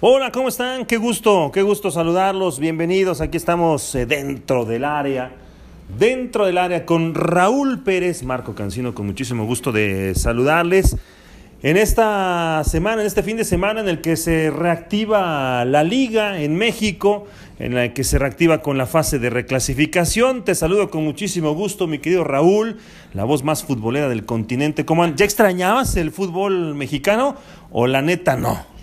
Hola, ¿cómo están? Qué gusto, qué gusto saludarlos. Bienvenidos. Aquí estamos eh, dentro del área. Dentro del área con Raúl Pérez, Marco Cancino, con muchísimo gusto de saludarles. En esta semana, en este fin de semana en el que se reactiva la liga en México, en la que se reactiva con la fase de reclasificación, te saludo con muchísimo gusto, mi querido Raúl, la voz más futbolera del continente. ¿Cómo, ¿Ya extrañabas el fútbol mexicano o la neta no?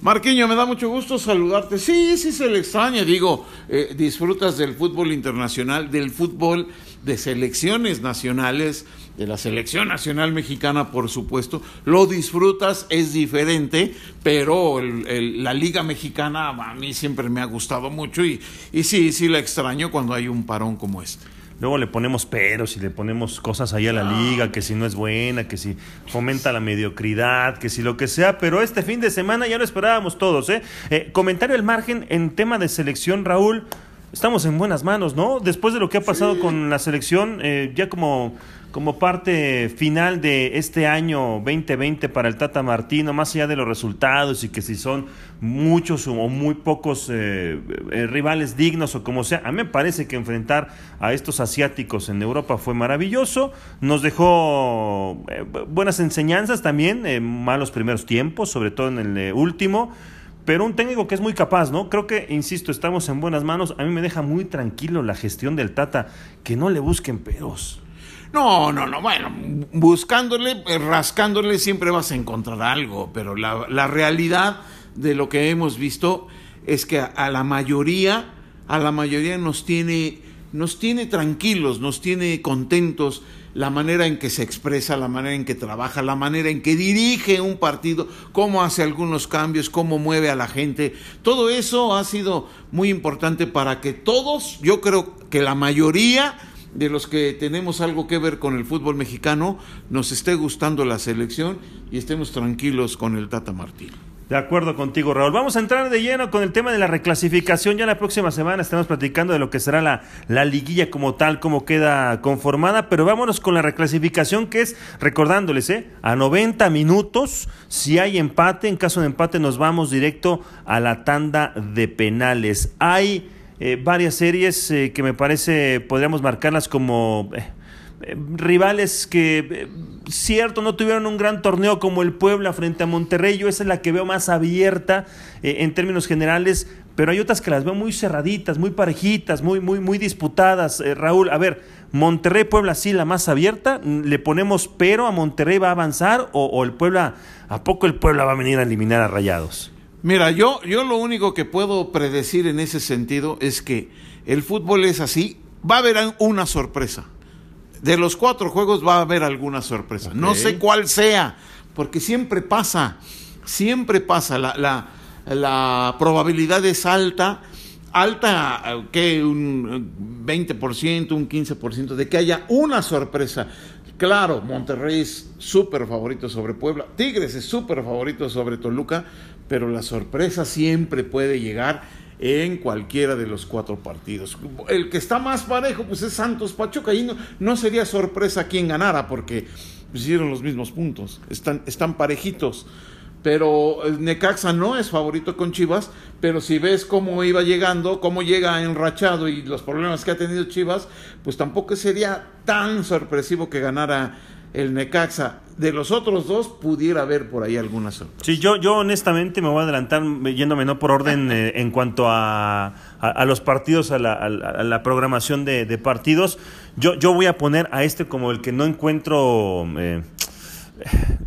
Marquiño, me da mucho gusto saludarte. Sí, sí se le extraña, digo, eh, disfrutas del fútbol internacional, del fútbol de selecciones nacionales, de la selección nacional mexicana, por supuesto. Lo disfrutas, es diferente, pero la liga mexicana a mí siempre me ha gustado mucho y, y sí, sí la extraño cuando hay un parón como este. Luego le ponemos peros y le ponemos cosas ahí a la liga, que si no es buena, que si fomenta la mediocridad, que si lo que sea, pero este fin de semana ya lo esperábamos todos. ¿eh? eh comentario al margen en tema de selección, Raúl, estamos en buenas manos, ¿no? Después de lo que ha pasado con la selección, eh, ya como como parte final de este año 2020 para el Tata Martino, más allá de los resultados y que si son muchos o muy pocos eh, eh, rivales dignos o como sea, a mí me parece que enfrentar a estos asiáticos en Europa fue maravilloso, nos dejó eh, buenas enseñanzas también, malos primeros tiempos, sobre todo en el último pero un técnico que es muy capaz, ¿no? Creo que, insisto, estamos en buenas manos. A mí me deja muy tranquilo la gestión del Tata, que no le busquen peros. No, no, no, bueno, buscándole, eh, rascándole siempre vas a encontrar algo, pero la, la realidad de lo que hemos visto es que a, la mayoría, a la mayoría nos tiene, nos tiene tranquilos, nos tiene contentos la manera en que se expresa, la manera en que trabaja, la manera en que dirige un partido, cómo hace algunos cambios, cómo mueve a la gente. Todo eso ha sido muy importante para que todos, yo creo que la mayoría de los que tenemos algo que ver con el fútbol mexicano, nos esté gustando la selección y estemos tranquilos con el Tata Martino. De acuerdo contigo, Raúl. Vamos a entrar de lleno con el tema de la reclasificación. Ya la próxima semana estamos platicando de lo que será la, la liguilla como tal, cómo queda conformada. Pero vámonos con la reclasificación, que es, recordándoles, ¿eh? a 90 minutos, si hay empate, en caso de empate nos vamos directo a la tanda de penales. Hay eh, varias series eh, que me parece podríamos marcarlas como eh, rivales que, cierto, no tuvieron un gran torneo como el Puebla frente a Monterrey. Yo esa es la que veo más abierta en términos generales, pero hay otras que las veo muy cerraditas, muy parejitas, muy, muy, muy disputadas. Raúl, a ver, Monterrey, Puebla, sí, la más abierta. ¿Le ponemos pero a Monterrey va a avanzar o, o el Puebla, a poco el Puebla va a venir a eliminar a Rayados? Mira, yo, yo lo único que puedo predecir en ese sentido es que el fútbol es así, va a haber una sorpresa. De los cuatro juegos va a haber alguna sorpresa. No sé cuál sea, porque siempre pasa, siempre pasa. La, la, la probabilidad es alta, alta que un 20%, un 15% de que haya una sorpresa. Claro, Monterrey es súper favorito sobre Puebla, Tigres es súper favorito sobre Toluca, pero la sorpresa siempre puede llegar en cualquiera de los cuatro partidos. El que está más parejo, pues es Santos Pachuca, y no, sería sorpresa quién ganara, porque hicieron los mismos puntos, están, están parejitos pero Necaxa no es favorito con Chivas, pero si ves cómo iba llegando, cómo llega enrachado y los problemas que ha tenido Chivas, pues tampoco sería tan sorpresivo que ganara el Necaxa. De los otros dos pudiera haber por ahí alguna sorpresa. Sí, yo, yo honestamente me voy a adelantar yéndome no por orden eh, en cuanto a, a, los partidos, a la, a la programación de, de, partidos. Yo, yo voy a poner a este como el que no encuentro... Eh,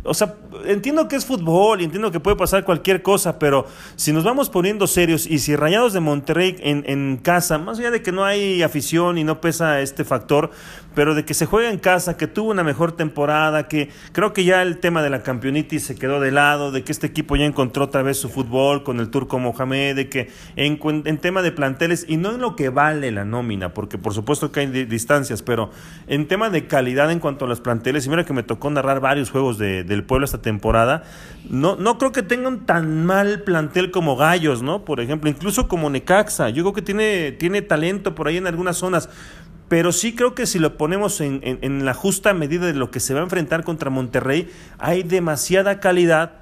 o sea, entiendo que es fútbol y entiendo que puede pasar cualquier cosa, pero si nos vamos poniendo serios y si Rayados de Monterrey en, en, casa, más allá de que no hay afición y no pesa este factor, pero de que se juega en casa, que tuvo una mejor temporada, que creo que ya el tema de la campeonitis se quedó de lado, de que este equipo ya encontró otra vez su fútbol con el turco Mohamed, de que en, en tema de planteles, y no en lo que vale la nómina, porque por supuesto que hay distancias, pero en tema de calidad en cuanto a los planteles, y mira que me tocó narrar varios juegos de, del pueblo esta temporada, no, no creo que tengan tan mal plantel como Gallos, ¿no? Por ejemplo, incluso como Necaxa, yo creo que tiene, tiene talento por ahí en algunas zonas pero sí creo que si lo ponemos en, en, la justa medida de lo que se va a enfrentar contra Monterrey, hay demasiada calidad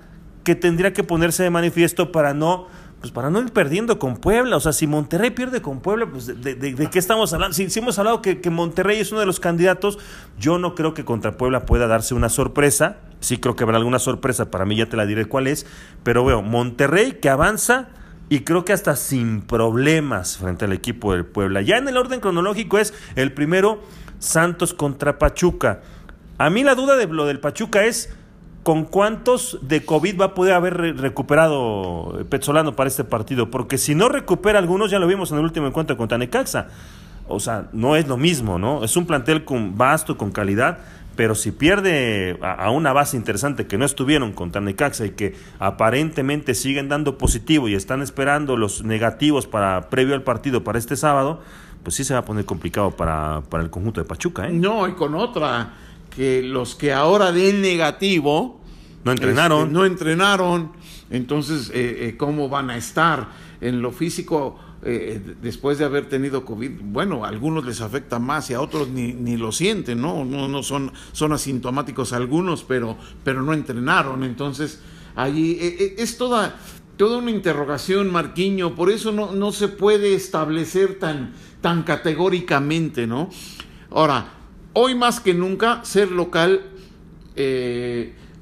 que tendría que ponerse de manifiesto para no pues para no ir perdiendo con Puebla. O sea, si Monterrey pierde con Puebla, pues de, qué estamos hablando. Si, hemos hablado que, que, Monterrey es uno de los candidatos, yo no creo que contra Puebla pueda darse una sorpresa. Sí creo que habrá alguna sorpresa, para mí ya te la diré cuál es. Pero veo, Monterrey que avanza y creo que hasta sin problemas frente al equipo del Puebla. Ya en el orden cronológico es el primero, Santos contra Pachuca. A mí la duda de lo del Pachuca es con cuántos de COVID va a poder haber recuperado Petzolano para este partido, porque si no recupera algunos, ya lo vimos en el último encuentro contra Necaxa. O sea, no es lo mismo, ¿no? Es un plantel con vasto, con calidad, pero si pierde a, una base interesante que no estuvieron contra Necaxa y que aparentemente siguen dando positivo y están esperando los negativos para previo al partido para este sábado, pues sí se va a poner complicado para, para el conjunto de Pachuca. ¿eh? No, y con otra, que los que ahora den negativo... No entrenaron. Este, no entrenaron, entonces, eh, eh, ¿cómo van a estar? En lo físico eh, después de haber tenido COVID, bueno, a algunos les afecta más y a otros ni, ni lo sienten, ¿no? No, no son, son asintomáticos algunos, pero, pero no entrenaron. Entonces, allí eh, eh, es toda, toda una interrogación, Marquiño, por eso no, no se puede establecer tan, tan categóricamente, ¿no? Ahora, hoy más que nunca, ser local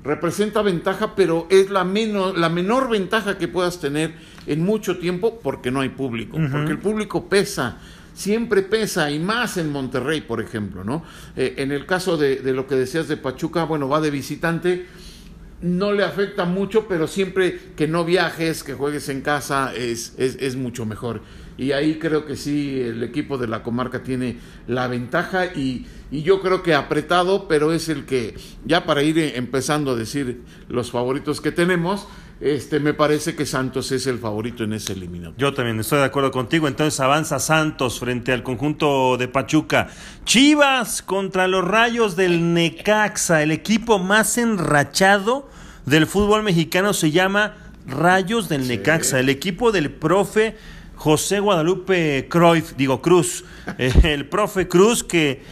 representa ventaja, pero es la, menos, la menor ventaja que puedas tener en mucho tiempo porque no hay público, porque el público pesa siempre pesa y más en Monterrey, por ejemplo, ¿no? Eh, en el caso de, lo que decías de Pachuca, bueno, va de visitante, no le afecta mucho, pero siempre que no viajes, que juegues en casa, es, es, es mucho mejor. Y ahí creo que sí, el equipo de la comarca tiene la ventaja y, y yo creo que apretado, pero es el que, ya para ir empezando a decir los favoritos que tenemos, este, me parece que Santos es el favorito en ese eliminatorio. Yo también estoy de acuerdo contigo. Entonces avanza Santos frente al conjunto de Pachuca. Chivas contra los Rayos del Necaxa. El equipo más enrachado del fútbol mexicano se llama Rayos del Necaxa. El equipo del profe José Guadalupe Cruyff, digo Cruz. El profe Cruz que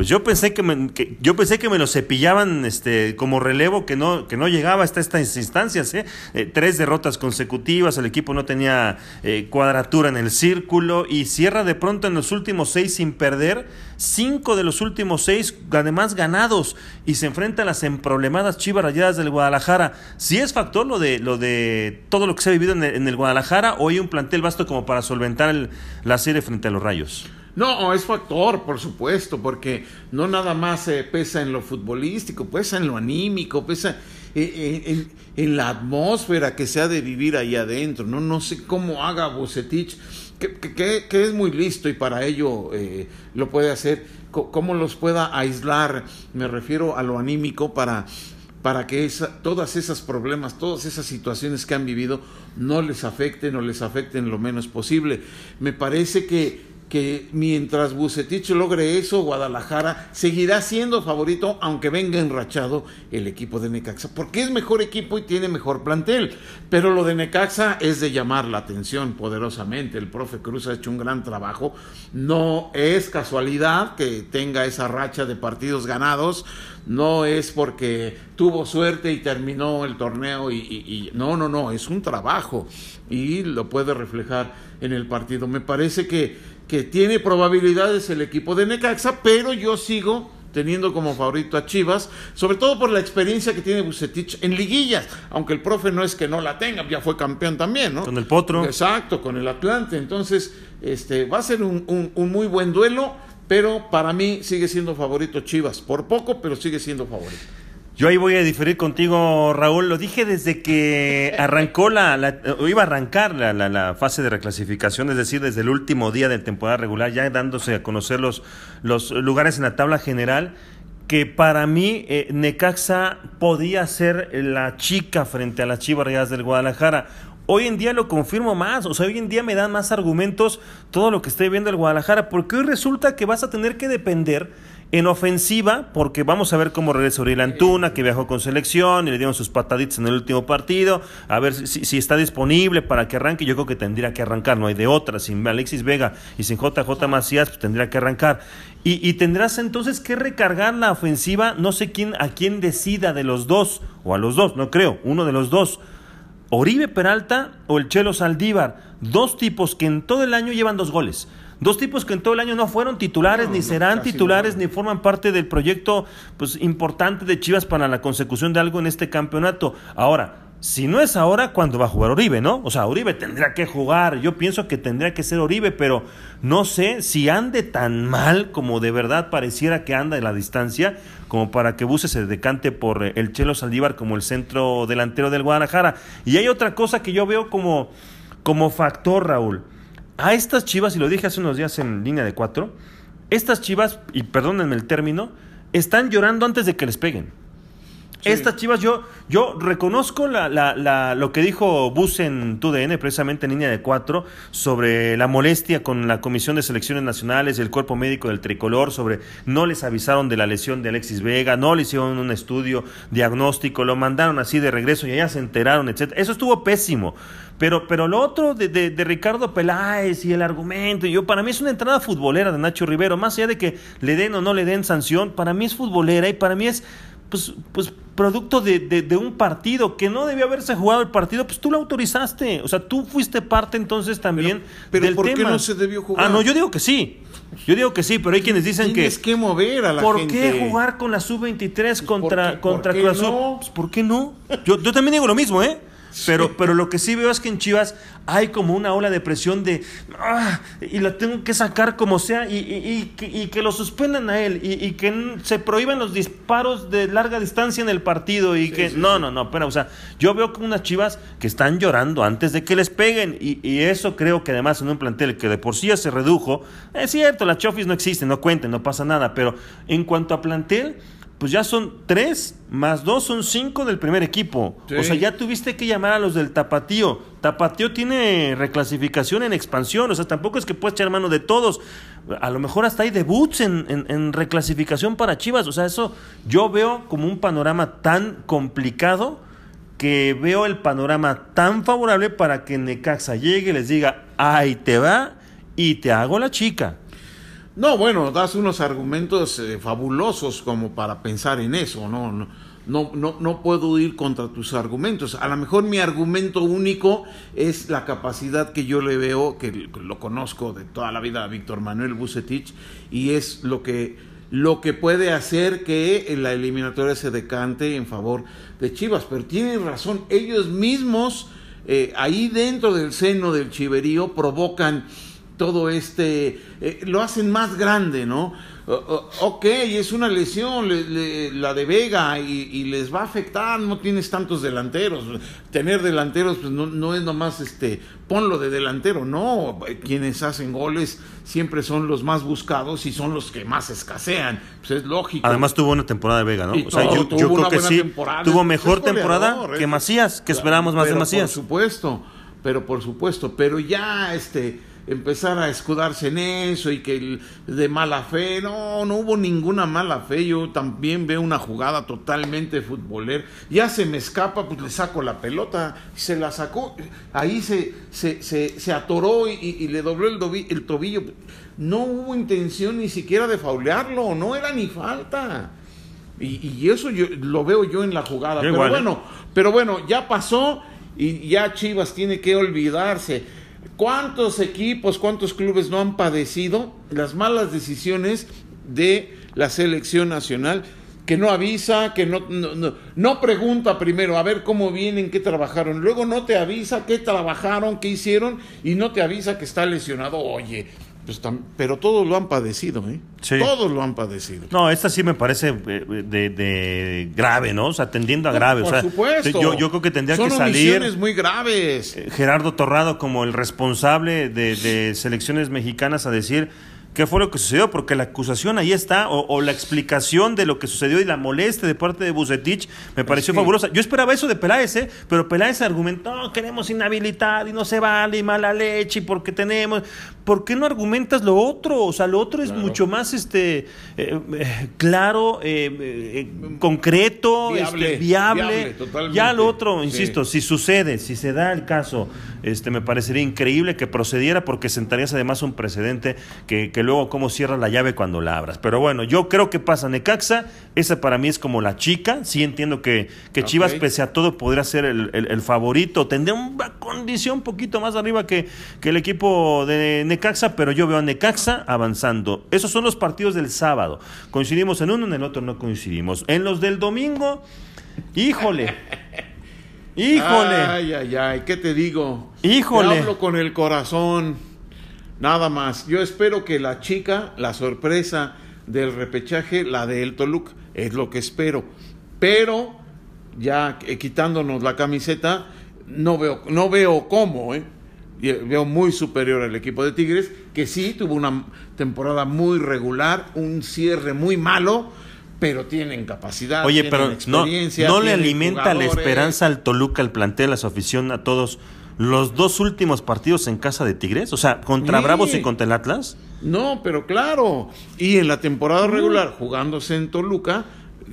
pues yo pensé que, me, yo pensé que me lo cepillaban este como relevo que no que no llegaba hasta estas instancias ¿eh? Eh, tres derrotas consecutivas el equipo no tenía eh, cuadratura en el círculo y cierra de pronto en los últimos seis sin perder cinco de los últimos seis además ganados y se enfrenta a las emproblemadas Chivas Rayadas del Guadalajara si es factor lo de lo de todo lo que se ha vivido en el, Guadalajara o hay un plantel vasto como para solventar la serie frente a los Rayos no, es factor, por supuesto, porque no nada más se pesa en lo futbolístico, pesa en lo anímico, pesa en, en, la atmósfera que se ha de vivir ahí adentro. No, no sé cómo haga Bucetich, que, es muy listo y para ello eh, lo puede hacer, cómo los pueda aislar, me refiero a lo anímico para para que esa, todas esos problemas, todas esas situaciones que han vivido no les afecten o les afecten lo menos posible. Me parece que que mientras Bucetich logre eso, Guadalajara seguirá siendo favorito, aunque venga enrachado el equipo de Necaxa, porque es mejor equipo y tiene mejor plantel. Pero lo de Necaxa es de llamar la atención poderosamente. El profe Cruz ha hecho un gran trabajo. No es casualidad que tenga esa racha de partidos ganados. No es porque tuvo suerte y terminó el torneo y, y no, no, no, es un trabajo y lo puede reflejar en el partido. Me parece que que tiene probabilidades el equipo de Necaxa, pero yo sigo teniendo como favorito a Chivas, sobre todo por la experiencia que tiene Bucetich en liguillas, aunque el profe no es que no la tenga, ya fue campeón también, ¿no? Con el Potro. Exacto, con el Atlante, entonces este, va a ser un, un muy buen duelo, pero para mí sigue siendo favorito Chivas, por poco, pero sigue siendo favorito. Yo ahí voy a diferir contigo, Raúl. Lo dije desde que arrancó la, iba a arrancar la, la, fase de reclasificación, es decir, desde el último día de temporada regular, ya dándose a conocer los, lugares en la tabla general, que para mí eh, Necaxa podía ser la chica frente a las Chivas Rayadas del Guadalajara. Hoy en día lo confirmo más, o sea, hoy en día me dan más argumentos todo lo que estoy viendo el Guadalajara, porque hoy resulta que vas a tener que depender en ofensiva, porque vamos a ver cómo regresa Uriel Antuna, que viajó con selección y le dieron sus pataditas en el último partido, a ver si, está disponible para que arranque. Yo creo que tendría que arrancar, no hay de otra. Sin Alexis Vega y sin JJ Macías, pues tendría que arrancar. Y, y, tendrás entonces que recargar la ofensiva, no sé quién, a quién decida de los dos, o a los dos, no creo, uno de los dos Oribe Peralta o el Chelo Saldívar, dos tipos que en todo el año llevan dos goles. Dos tipos que en todo el año no fueron titulares, ni serán titulares, ni forman parte del proyecto pues, importante de Chivas para la consecución de algo en este campeonato. Ahora, si no es ahora, ¿cuándo va a jugar Oribe, no? O sea, Oribe tendría que jugar. Yo pienso que tendría que ser Oribe, pero no sé si ande tan mal como de verdad pareciera que anda en la distancia, como para que Buse se decante por eh, el Chelo Saldívar como el centro delantero del Guadalajara. Y hay otra cosa que yo veo como, como factor, Raúl a estas chivas, y lo dije hace unos días en línea de cuatro, estas chivas, y perdónenme el término, están llorando antes de que les peguen. Estas chivas, yo, yo reconozco lo que dijo Bus en TUDN, precisamente en línea de cuatro, sobre la molestia con la Comisión de Selecciones Nacionales y el cuerpo médico del tricolor, sobre no les avisaron de la lesión de Alexis Vega, no le hicieron un estudio diagnóstico, lo mandaron así de regreso y allá se enteraron, etc. Eso estuvo pésimo. Pero, pero lo otro de, de, Ricardo Peláez y el argumento, yo para mí es una entrada futbolera de Nacho Rivero, más allá de que le den o no le den sanción, para mí es futbolera y para mí es pues, pues producto de, de, un partido que no debió haberse jugado el partido, pues tú lo autorizaste. O sea, tú fuiste parte entonces también pero, pero ¿por qué no se debió jugar? Ah, no, yo digo que sí. Yo digo que sí, pero hay quienes dicen Tienes que. que mover a la ¿Por gente. qué jugar con la sub-23 pues contra, contra ¿por qué no? Pues, ¿Por qué no? Yo, yo también digo lo mismo, ¿eh? Pero, pero lo que sí veo es que en Chivas hay como una ola de presión de ah, y la tengo que sacar como sea y, y, y, que lo suspendan a él y, que se prohíban los disparos de larga distancia en el partido y que no, no, no, pero o sea, yo veo como unas Chivas que están llorando antes de que les peguen y, eso creo que además en un plantel que de por sí ya se redujo, es cierto, las chofis no existen, no cuenten, no pasa nada, pero en cuanto a plantel pues ya son tres más dos son cinco del primer equipo. O sea, ya tuviste que llamar a los del Tapatío. Tapatío tiene reclasificación en expansión, o sea, tampoco es que puedas echar mano de todos. A lo mejor hasta hay debuts en, en reclasificación para Chivas. O sea, eso yo veo como un panorama tan complicado que veo el panorama tan favorable para que Necaxa llegue y les diga, ahí te va y te hago la chica. No, bueno, das unos argumentos eh, fabulosos como para pensar en eso, ¿no? No, no, no, puedo ir contra tus argumentos. A lo mejor mi argumento único es la capacidad que yo le veo, que lo conozco de toda la vida a Víctor Manuel Bucetich, y es lo que, lo que puede hacer que la eliminatoria se decante en favor de Chivas. Pero tienen razón, ellos mismos, eh, ahí dentro del seno del chiverío, provocan todo este, eh, lo hacen más grande, ¿no? ok, es una lesión la de Vega y, les va a afectar, no tienes tantos delanteros. Tener delanteros pues no, no, es nomás este, ponlo de delantero, no. Quienes hacen goles siempre son los más buscados y son los que más escasean. Pues es lógico. Además tuvo una temporada de Vega, ¿no? o sea, yo, creo que sí. Tuvo mejor temporada que Macías, que esperábamos más de Macías. Por supuesto, pero por supuesto, pero ya este empezar a escudarse en eso y que de mala fe, no, no hubo ninguna mala fe, yo también veo una jugada totalmente futbolera, ya se me escapa, pues le saco la pelota, se la sacó, ahí se, se, se, atoró y, le dobló el, el tobillo, no hubo intención ni siquiera de faulearlo, no era ni falta. Y, eso yo lo veo yo en la jugada. pero ¿eh? bueno, pero bueno, ya pasó y ya Chivas tiene que olvidarse ¿Cuántos equipos, cuántos clubes no han padecido las malas decisiones de la selección nacional? Que no avisa, que no, no, pregunta primero a ver cómo vienen, qué trabajaron. Luego no te avisa qué trabajaron, qué hicieron y no te avisa que está lesionado. Oye, pues pero todos lo han padecido, ¿eh? Todos lo han padecido. No, esta sí me parece eh, de, grave, ¿no? O sea, tendiendo a grave. Por supuesto. Yo, yo, creo que tendría que salir. Son muy graves. Eh, Gerardo Torrado, como el responsable de, de selecciones mexicanas, a decir qué fue lo que sucedió, porque la acusación ahí está, o, la explicación de lo que sucedió y la molestia de parte de Bucetich me pareció fabulosa. Yo esperaba eso de Peláez, ¿eh? pero Peláez argumentó, queremos inhabilitar y no se vale, y mala leche, y porque tenemos... ¿Por qué no argumentas lo otro? O sea, lo otro es mucho más este eh, eh, claro, eh, concreto, viable. Este, viable. ya lo otro, insisto, si sucede, si se da el caso, este me parecería increíble que procediera porque sentarías además un precedente que que luego cómo cierra la llave cuando la abras. Pero bueno, yo creo que pasa Necaxa, esa para mí es como la chica, sí entiendo que, que Chivas pese a todo podría ser el, favorito, tendría una condición un poquito más arriba que, que el equipo de Necaxa, pero yo veo a Necaxa avanzando. Esos son los partidos del sábado. Coincidimos en uno, en el otro no coincidimos. En los del domingo, híjole. Híjole. Ay, ay, ay, ¿qué te digo? Híjole. Te hablo con el corazón. Nada más. Yo espero que la chica, la sorpresa del repechaje, la de El Toluca, es lo que espero. Pero, ya quitándonos la camiseta, no veo, no veo cómo, ¿eh? Veo muy superior al equipo de Tigres, que sí tuvo una temporada muy regular, un cierre muy malo, pero tienen capacidad. Oye, pero no, no le alimenta la esperanza al Toluca, al plantel, a su afición, a todos los dos últimos partidos en casa de Tigres? O sea, contra Bravos y contra el Atlas. No, pero claro. Y en la temporada regular, jugándose en Toluca,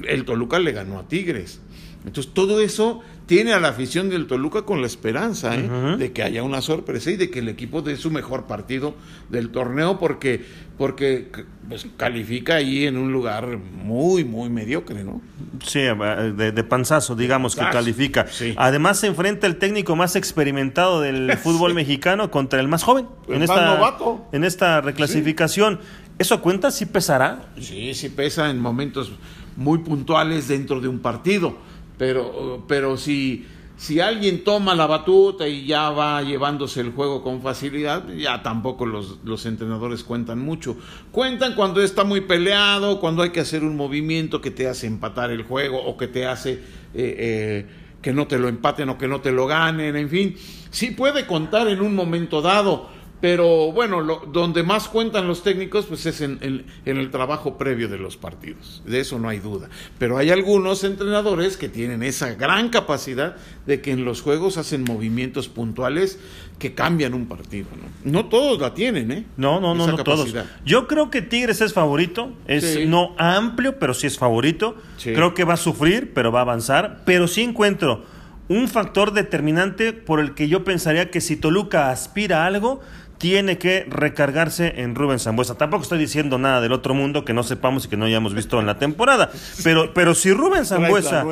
el Toluca le ganó a Tigres. Entonces, todo eso tiene a la afición del Toluca con la esperanza ¿eh? de que haya una sorpresa y de que el equipo dé su mejor partido del torneo porque, porque pues, califica ahí en un lugar muy, muy mediocre, ¿no? Sí, de, panzazo, digamos, que califica. Además se enfrenta el técnico más experimentado del fútbol mexicano contra el más joven. en esta, En esta reclasificación. ¿Eso cuenta? ¿Sí pesará? Sí, sí pesa en momentos muy puntuales dentro de un partido pero, pero si, si alguien toma la batuta y ya va llevándose el juego con facilidad, ya tampoco los, los entrenadores cuentan mucho. Cuentan cuando está muy peleado, cuando hay que hacer un movimiento que te hace empatar el juego o que te hace eh, eh, que no te lo empaten o que no te lo ganen, en fin. Sí puede contar en un momento dado, pero bueno, lo, donde más cuentan los técnicos pues es en, en, el trabajo previo de los partidos, de eso no hay duda. Pero hay algunos entrenadores que tienen esa gran capacidad de que en los juegos hacen movimientos puntuales que cambian un partido. No, no todos la tienen, ¿eh? No, no, no, no todos. Yo creo que Tigres es favorito, es no amplio, pero sí es favorito. Creo que va a sufrir, pero va a avanzar. Pero sí encuentro un factor determinante por el que yo pensaría que si Toluca aspira a algo, tiene que recargarse en Rubén Zambuesa. Tampoco estoy diciendo nada del otro mundo que no sepamos y que no hayamos visto en la temporada. Pero, pero si Rubén Zambuesa.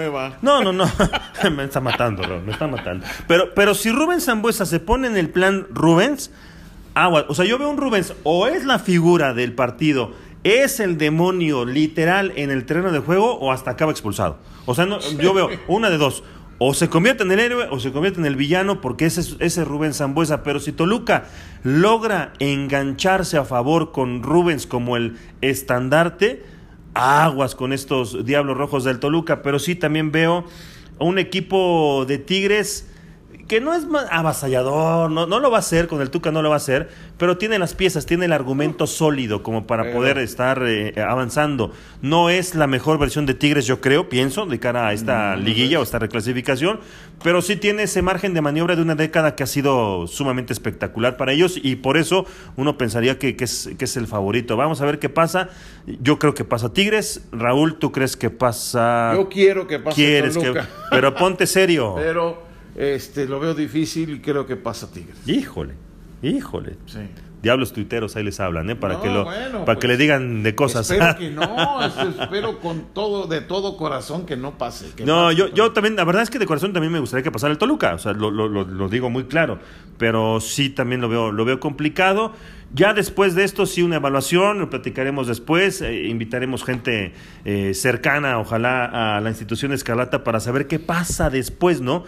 No, no, no. me está matando, bro. Me está matando. Pero, pero si Rubén Zambuesa se pone en el plan Rubens, agua. O sea, yo veo un Rubens, o es la figura del partido, es el demonio literal en el terreno de juego, o hasta acaba expulsado. O sea, no, yo veo una de dos o se convierte en el héroe o se convierte en el villano porque ese, es Rubén Zambuesa. Pero si Toluca logra engancharse a favor con Rubens como el estandarte, aguas con estos Diablos Rojos del Toluca. Pero sí también veo a un equipo de Tigres que no es avasallador, no, no lo va a hacer, con el Tuca no lo va a hacer, pero tiene las piezas, tiene el argumento sólido como para poder estar eh, avanzando. No es la mejor versión de Tigres, yo creo, pienso, de cara a esta liguilla o esta reclasificación, pero sí tiene ese margen de maniobra de una década que ha sido sumamente espectacular para ellos y por eso uno pensaría que, es, que es el favorito. Vamos a ver qué pasa. Yo creo que pasa Tigres. Raúl, ¿tú crees que pasa? Yo quiero que pase ¿Quieres Pero ponte serio. Pero este, lo veo difícil y creo que pasa Tigres. Híjole, híjole. Diablos tuiteros ahí les hablan, ¿eh? Para que lo, para que le pues, digan de cosas. Espero que no, espero con todo, de todo corazón que no pase. no, yo, yo también, la verdad es que de corazón también me gustaría que pasara el Toluca, o sea, lo, lo, lo, digo muy claro, pero sí también lo veo, lo veo complicado. Ya después de esto, sí, una evaluación, lo platicaremos después, eh, invitaremos gente eh, cercana, ojalá, a la institución Escarlata para saber qué pasa después, ¿no?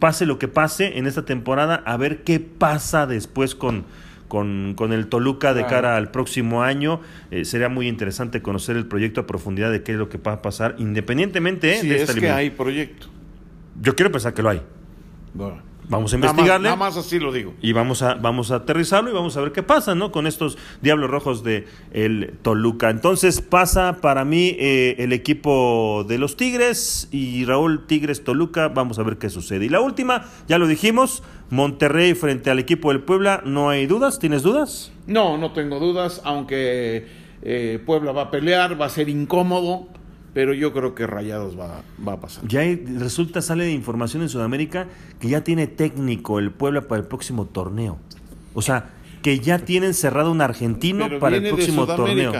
Pase lo que pase en esta temporada, a ver qué pasa después con, con, con el Toluca de cara al próximo año. Eh, sería muy interesante conocer el proyecto a profundidad de qué es lo que va a pasar, independientemente eh, de es que hay proyecto. Yo quiero pensar que lo hay. Vamos a investigarle. Nada más, así lo digo. Y vamos a, vamos a aterrizarlo y vamos a ver qué pasa, ¿no? Con estos Diablos Rojos de el Toluca. Entonces pasa para mí eh, el equipo de los Tigres y Raúl Tigres Toluca. Vamos a ver qué sucede. Y la última, ya lo dijimos, Monterrey frente al equipo del Puebla. ¿No hay dudas? ¿Tienes dudas? No, no tengo dudas, aunque eh, Puebla va a pelear, va a ser incómodo pero yo creo que Rayados va, va a pasar. Ya resulta, sale de información en Sudamérica que ya tiene técnico el Puebla para el próximo torneo. O sea, que ya tienen cerrado un argentino para el próximo torneo.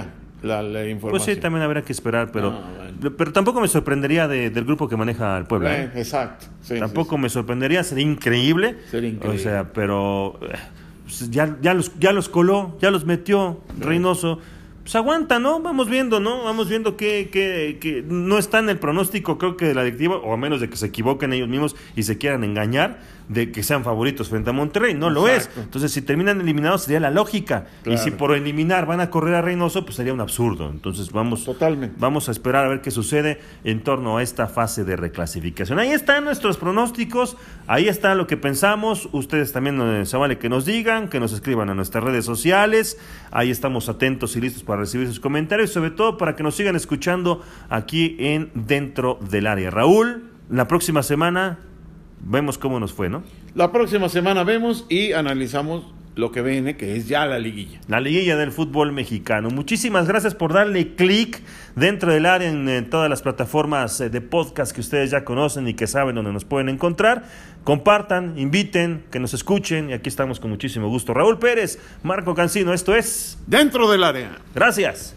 La, información. Pues sí, también habrá que esperar, pero, ah, pero tampoco me sorprendería del grupo que maneja el pueblo. ¿eh? Exacto. tampoco me sorprendería, sería increíble. Sería increíble. O sea, pero eh, pues ya, ya, los, ya los coló, ya los metió Reynoso pues aguanta, ¿no? Vamos viendo, ¿no? Vamos viendo que, que, que, no está en el pronóstico, creo que de la directiva, o a menos de que se equivoquen ellos mismos y se quieran engañar, de que sean favoritos frente a Monterrey. No lo es. Entonces, si terminan eliminados, sería la lógica. Y si por eliminar van a correr a Reynoso, pues sería un absurdo. Entonces, vamos, Totalmente. vamos a esperar a ver qué sucede en torno a esta fase de reclasificación. Ahí están nuestros pronósticos, ahí está lo que pensamos. Ustedes también eh, se vale que nos digan, que nos escriban a nuestras redes sociales. Ahí estamos atentos y listos para recibir sus comentarios, sobre todo para que nos sigan escuchando aquí en Dentro del Área. Raúl, la próxima semana vemos cómo nos fue, ¿no? La próxima semana vemos y analizamos lo que viene, que es ya la liguilla. La liguilla del fútbol mexicano. Muchísimas gracias por darle clic dentro del área en, todas las plataformas eh, de podcast que ustedes ya conocen y que saben dónde nos pueden encontrar. Compartan, inviten, que nos escuchen y aquí estamos con muchísimo gusto. Raúl Pérez, Marco Cancino, esto es Dentro del área. Gracias.